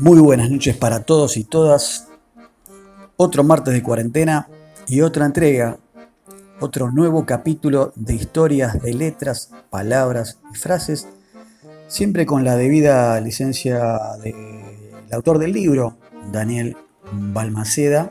Muy buenas noches para todos y todas. Otro martes de cuarentena y otra entrega, otro nuevo capítulo de historias de letras, palabras y frases, siempre con la debida licencia del autor del libro, Daniel Balmaceda.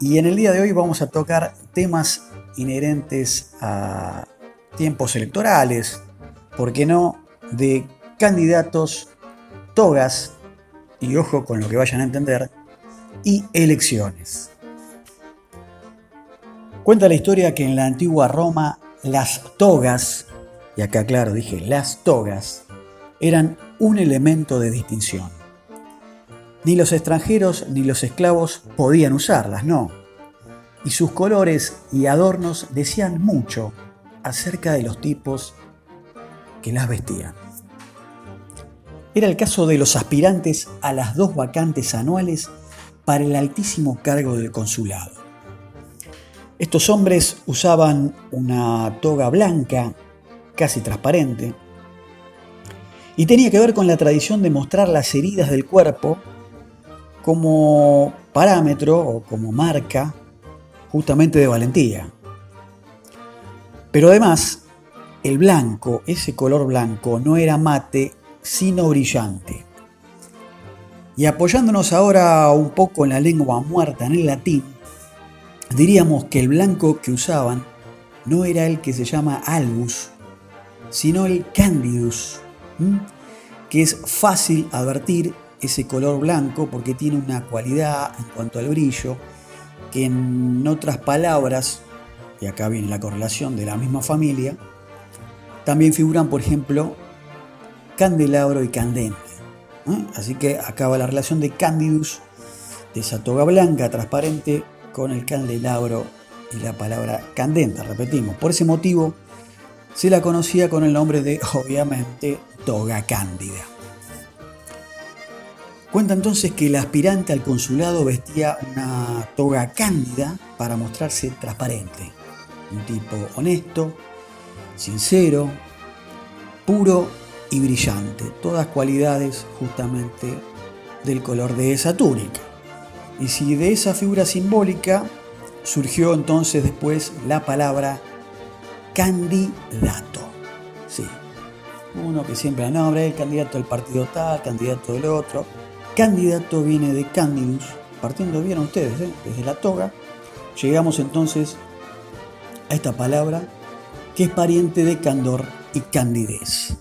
Y en el día de hoy vamos a tocar temas inherentes a tiempos electorales, ¿por qué no?, de candidatos, togas y ojo con lo que vayan a entender, y elecciones. Cuenta la historia que en la antigua Roma las togas, y acá claro dije las togas, eran un elemento de distinción. Ni los extranjeros ni los esclavos podían usarlas, no. Y sus colores y adornos decían mucho acerca de los tipos que las vestían. Era el caso de los aspirantes a las dos vacantes anuales para el altísimo cargo del consulado. Estos hombres usaban una toga blanca, casi transparente, y tenía que ver con la tradición de mostrar las heridas del cuerpo como parámetro o como marca justamente de valentía. Pero además, el blanco, ese color blanco, no era mate sino brillante. Y apoyándonos ahora un poco en la lengua muerta, en el latín, diríamos que el blanco que usaban no era el que se llama albus, sino el candidus, que es fácil advertir ese color blanco porque tiene una cualidad en cuanto al brillo que en otras palabras, y acá viene la correlación de la misma familia, también figuran, por ejemplo, candelabro y candente. Así que acaba la relación de Candidus, de esa toga blanca transparente, con el candelabro y la palabra candente, repetimos. Por ese motivo se la conocía con el nombre de, obviamente, toga cándida. Cuenta entonces que el aspirante al consulado vestía una toga cándida para mostrarse transparente. Un tipo honesto, sincero, puro y brillante, todas cualidades justamente del color de esa túnica. Y si de esa figura simbólica surgió entonces después la palabra candidato. Sí, uno que siempre nombra el candidato del partido tal, candidato del otro. Candidato viene de candidus, partiendo bien ustedes, ¿eh? desde la toga. Llegamos entonces a esta palabra que es pariente de candor y candidez.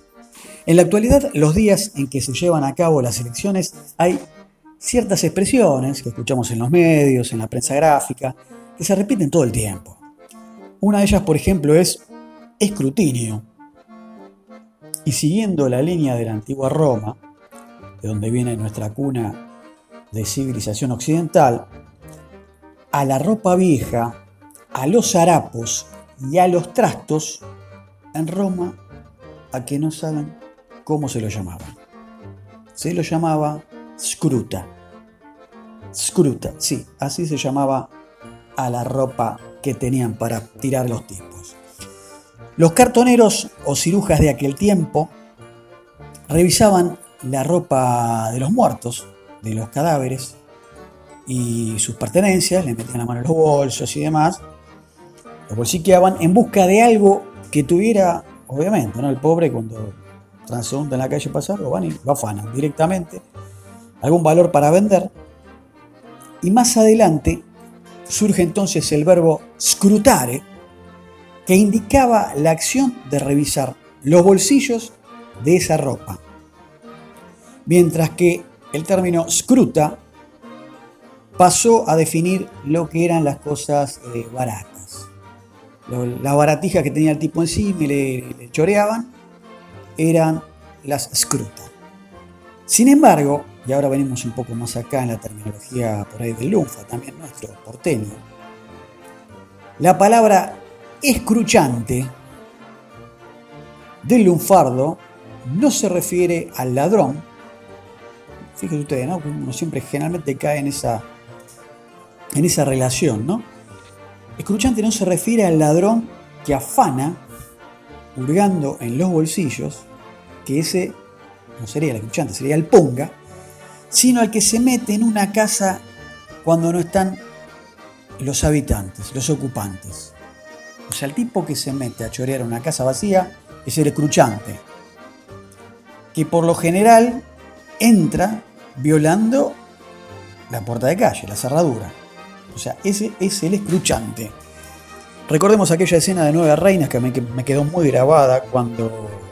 En la actualidad, los días en que se llevan a cabo las elecciones, hay ciertas expresiones que escuchamos en los medios, en la prensa gráfica, que se repiten todo el tiempo. Una de ellas, por ejemplo, es escrutinio. Y siguiendo la línea de la antigua Roma, de donde viene nuestra cuna de civilización occidental, a la ropa vieja, a los harapos y a los trastos, en Roma, a que no saben ¿Cómo se lo llamaba? Se lo llamaba scruta. Scruta, sí, así se llamaba a la ropa que tenían para tirar los tipos. Los cartoneros o cirujas de aquel tiempo revisaban la ropa de los muertos, de los cadáveres y sus pertenencias, le metían la mano en los bolsos y demás, los bolsiqueaban en busca de algo que tuviera, obviamente, ¿no? El pobre cuando transeúnte en la calle pasar, lo van y lo afanan directamente, algún valor para vender. Y más adelante surge entonces el verbo scrutare, que indicaba la acción de revisar los bolsillos de esa ropa. Mientras que el término scruta pasó a definir lo que eran las cosas eh, baratas. Las baratijas que tenía el tipo encima y le choreaban eran las scruta. Sin embargo, y ahora venimos un poco más acá en la terminología por ahí del lunfa, también nuestro porteño, la palabra escruchante del lunfardo no se refiere al ladrón. Fíjense ustedes, ¿no? Uno siempre generalmente cae en esa, en esa relación, ¿no? Escruchante no se refiere al ladrón que afana hurgando en los bolsillos, que ese no sería el escuchante, sería el punga, sino al que se mete en una casa cuando no están los habitantes, los ocupantes. O sea, el tipo que se mete a chorear una casa vacía es el escruchante, que por lo general entra violando la puerta de calle, la cerradura. O sea, ese es el escruchante. Recordemos aquella escena de Nueve Reinas que me, quedó muy grabada cuando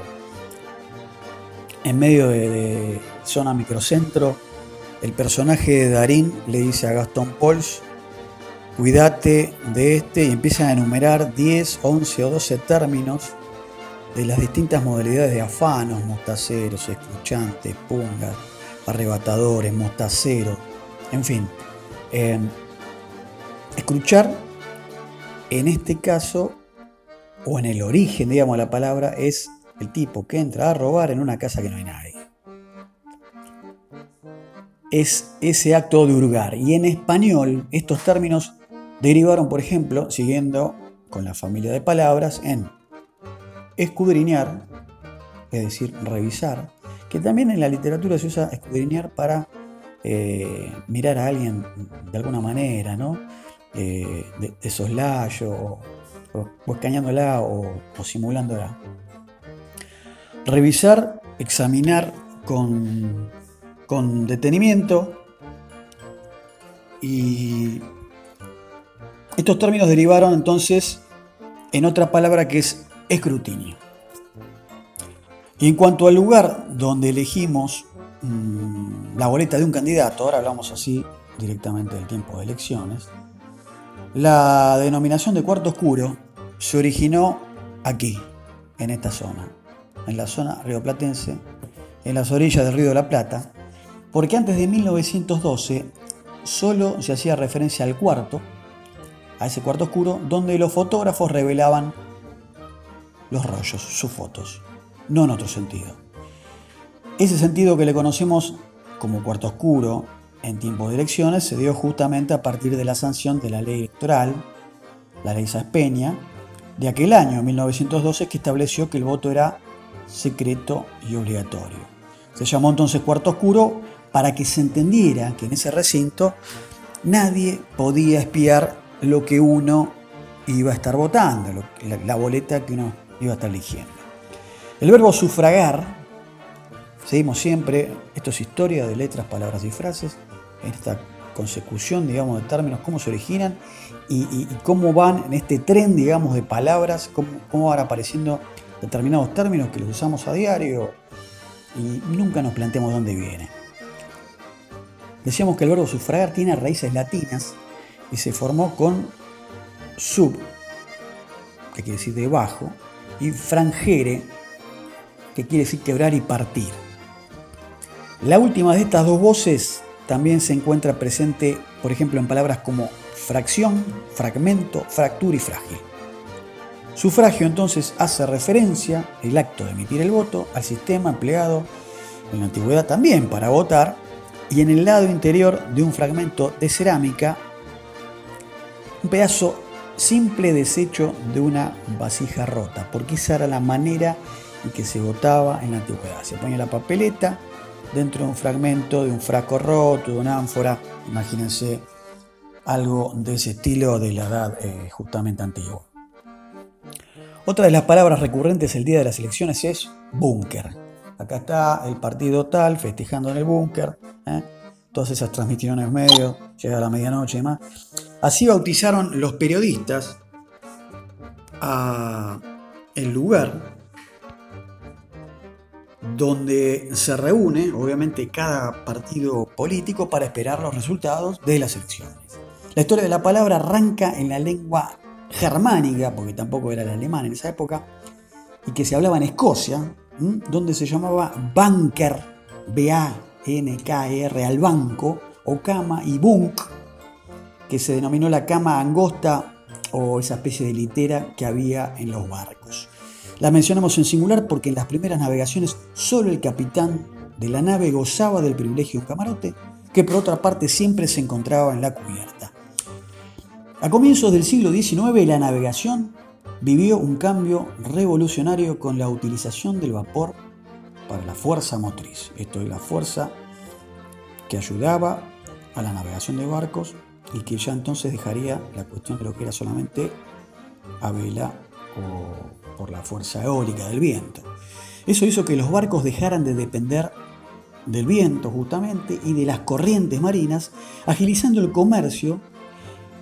en medio de, zona microcentro el personaje de Darín le dice a Gastón Pols, cuídate de este y empiezan a enumerar 10, 11 o 12 términos de las distintas modalidades de afanos, mostaceros, escuchantes, pungas, arrebatadores, mostaceros, en fin. Eh, escuchar en este caso, o en el origen, digamos, la palabra, es el tipo que entra a robar en una casa que no hay nadie. Es ese acto de hurgar. Y en español, estos términos derivaron, por ejemplo, siguiendo con la familia de palabras, en escudriñar, es decir, revisar, que también en la literatura se usa escudriñar para eh, mirar a alguien de alguna manera, ¿no? Eh, de, soslayo, o, o escañándola o, simulándola. Revisar, examinar con, con detenimiento y estos términos derivaron entonces en otra palabra que es escrutinio. Y en cuanto al lugar donde elegimos mm, la boleta de un candidato, ahora hablamos así directamente del tiempo de elecciones, la denominación de cuarto oscuro se originó aquí, en esta zona, en la zona rioplatense, en las orillas del río de la Plata, porque antes de 1912 solo se hacía referencia al cuarto, a ese cuarto oscuro, donde los fotógrafos revelaban los rollos, sus fotos, no en otro sentido. Ese sentido que le conocemos como cuarto oscuro en tiempos de elecciones se dio justamente a partir de la sanción de la ley electoral, la ley Peña, de aquel año, 1912, que estableció que el voto era secreto y obligatorio. Se llamó entonces cuarto oscuro para que se entendiera que en ese recinto nadie podía espiar lo que uno iba a estar votando, la, boleta que uno iba a estar eligiendo. El verbo sufragar, seguimos siempre, esto es historia de letras, palabras y frases, en esta consecución, digamos, de términos, cómo se originan y, cómo van en este tren, digamos, de palabras, cómo, van apareciendo determinados términos que los usamos a diario y nunca nos planteamos dónde viene. Decíamos que el verbo sufragar tiene raíces latinas y se formó con sub, que quiere decir debajo, y frangere, que quiere decir quebrar y partir. La última de estas dos voces también se encuentra presente, por ejemplo, en palabras como fracción, fragmento, fractura y frágil. Sufragio entonces hace referencia, el acto de emitir el voto, al sistema empleado en la antigüedad también para votar y en el lado interior de un fragmento de cerámica, un pedazo simple desecho de una vasija rota, porque esa era la manera en que se votaba en la antigüedad. Se ponía la papeleta, dentro de un fragmento de un frasco roto, de una ánfora. Imagínense algo de ese estilo de la edad eh, justamente antigua. Otra de las palabras recurrentes el día de las elecciones es búnker. Acá está el partido tal festejando en el búnker. ¿eh? Todas esas transmisiones medios, llega la medianoche y demás. Así bautizaron los periodistas a el lugar donde se reúne, obviamente, cada partido político para esperar los resultados de las elecciones. La historia de la palabra arranca en la lengua germánica, porque tampoco era el alemán en esa época, y que se hablaba en Escocia, donde se llamaba Banker, B-A-N-K-R, al banco, o cama, y bunk, que se denominó la cama angosta o esa especie de litera que había en los barcos. La mencionamos en singular porque en las primeras navegaciones solo el capitán de la nave gozaba del privilegio de un camarote, que por otra parte siempre se encontraba en la cubierta. A comienzos del siglo XIX la navegación vivió un cambio revolucionario con la utilización del vapor para la fuerza motriz. Esto es la fuerza que ayudaba a la navegación de barcos y que ya entonces dejaría la cuestión de lo que era solamente a vela o por la fuerza eólica del viento. Eso hizo que los barcos dejaran de depender del viento justamente y de las corrientes marinas, agilizando el comercio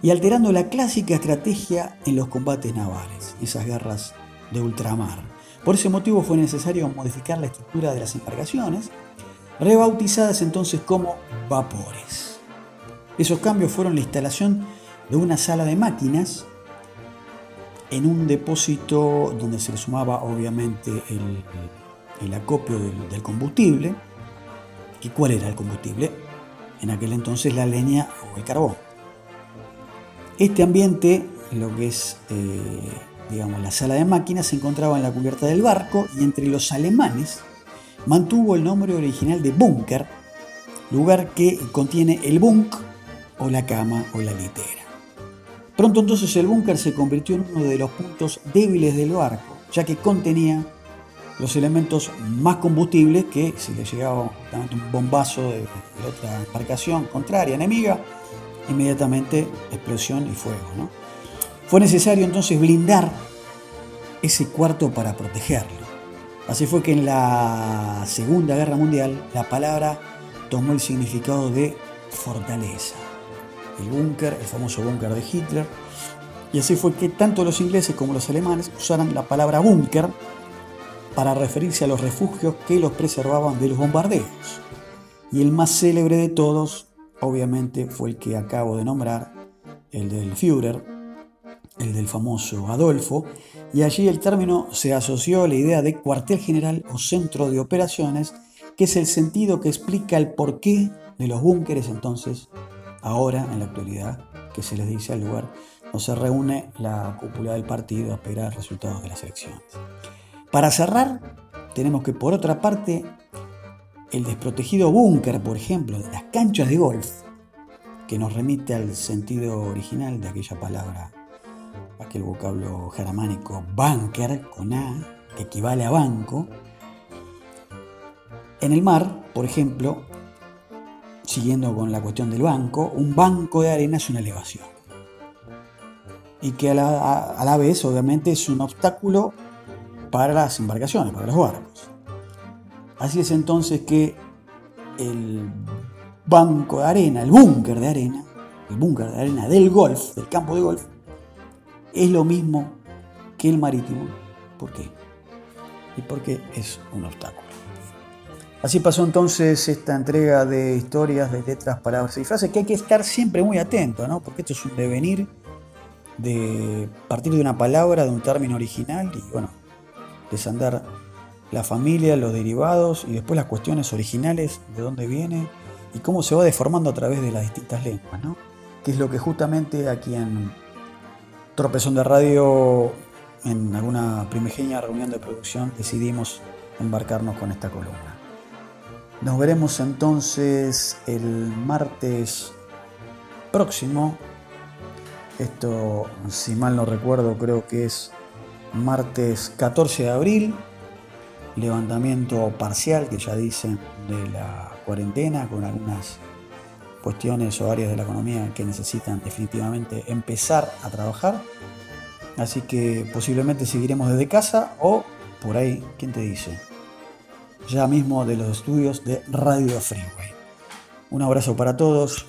y alterando la clásica estrategia en los combates navales, esas guerras de ultramar. Por ese motivo fue necesario modificar la estructura de las embarcaciones, rebautizadas entonces como vapores. Esos cambios fueron la instalación de una sala de máquinas en un depósito donde se le sumaba obviamente el, acopio del, combustible. ¿Y cuál era el combustible? En aquel entonces la leña o el carbón. Este ambiente, lo que es eh, digamos, la sala de máquinas, se encontraba en la cubierta del barco y entre los alemanes mantuvo el nombre original de búnker, lugar que contiene el bunk o la cama o la litera. Pronto entonces el búnker se convirtió en uno de los puntos débiles del barco, ya que contenía los elementos más combustibles que si le llegaba un bombazo de, otra embarcación contraria, enemiga, inmediatamente explosión y fuego. Fue necesario entonces blindar ese cuarto para protegerlo. Así fue que en la Segunda Guerra Mundial la palabra tomó el significado de fortaleza el búnker, el famoso búnker de Hitler. Y así fue que tanto los ingleses como los alemanes usaron la palabra búnker para referirse a los refugios que los preservaban de los bombardeos. Y el más célebre de todos, obviamente, fue el que acabo de nombrar, el del Führer, el del famoso Adolfo, y allí el término se asoció a la idea de cuartel general o centro de operaciones, que es el sentido que explica el porqué de los búnkeres entonces ahora, en la actualidad, que se les dice al lugar donde se reúne la cúpula del partido a esperar resultados de las elecciones. Para cerrar, tenemos que por otra parte, el desprotegido búnker, por ejemplo, de las canchas de golf, que nos remite al sentido original de aquella palabra, aquel vocablo germánico bunker con A, que equivale a banco. En el mar, por ejemplo, siguiendo con la cuestión del banco, un banco de arena es una elevación. Y que a la, vez, obviamente, es un obstáculo para las embarcaciones, para los barcos. Así es entonces que el banco de arena, el búnker de arena, el búnker de arena del golf, del campo de golf, es lo mismo que el marítimo. ¿Por qué? Y porque es un obstáculo. Así pasó entonces esta entrega de historias, de letras, palabras y frases que hay que estar siempre muy atento, ¿no? Porque esto es un devenir de partir de una palabra, de un término original y bueno, desandar la familia, los derivados y después las cuestiones originales, de dónde viene y cómo se va deformando a través de las distintas lenguas, ¿no? Que es lo que justamente aquí en Tropezón de Radio, en alguna primigenia reunión de producción, decidimos embarcarnos con esta columna. Nos veremos entonces el martes próximo. Esto, si mal no recuerdo, creo que es martes 14 de abril. Levantamiento parcial, que ya dicen, de la cuarentena, con algunas cuestiones o áreas de la economía que necesitan definitivamente empezar a trabajar. Así que posiblemente seguiremos desde casa o por ahí, ¿quién te dice? ya mismo de los estudios de Radio Freeway. Un abrazo para todos,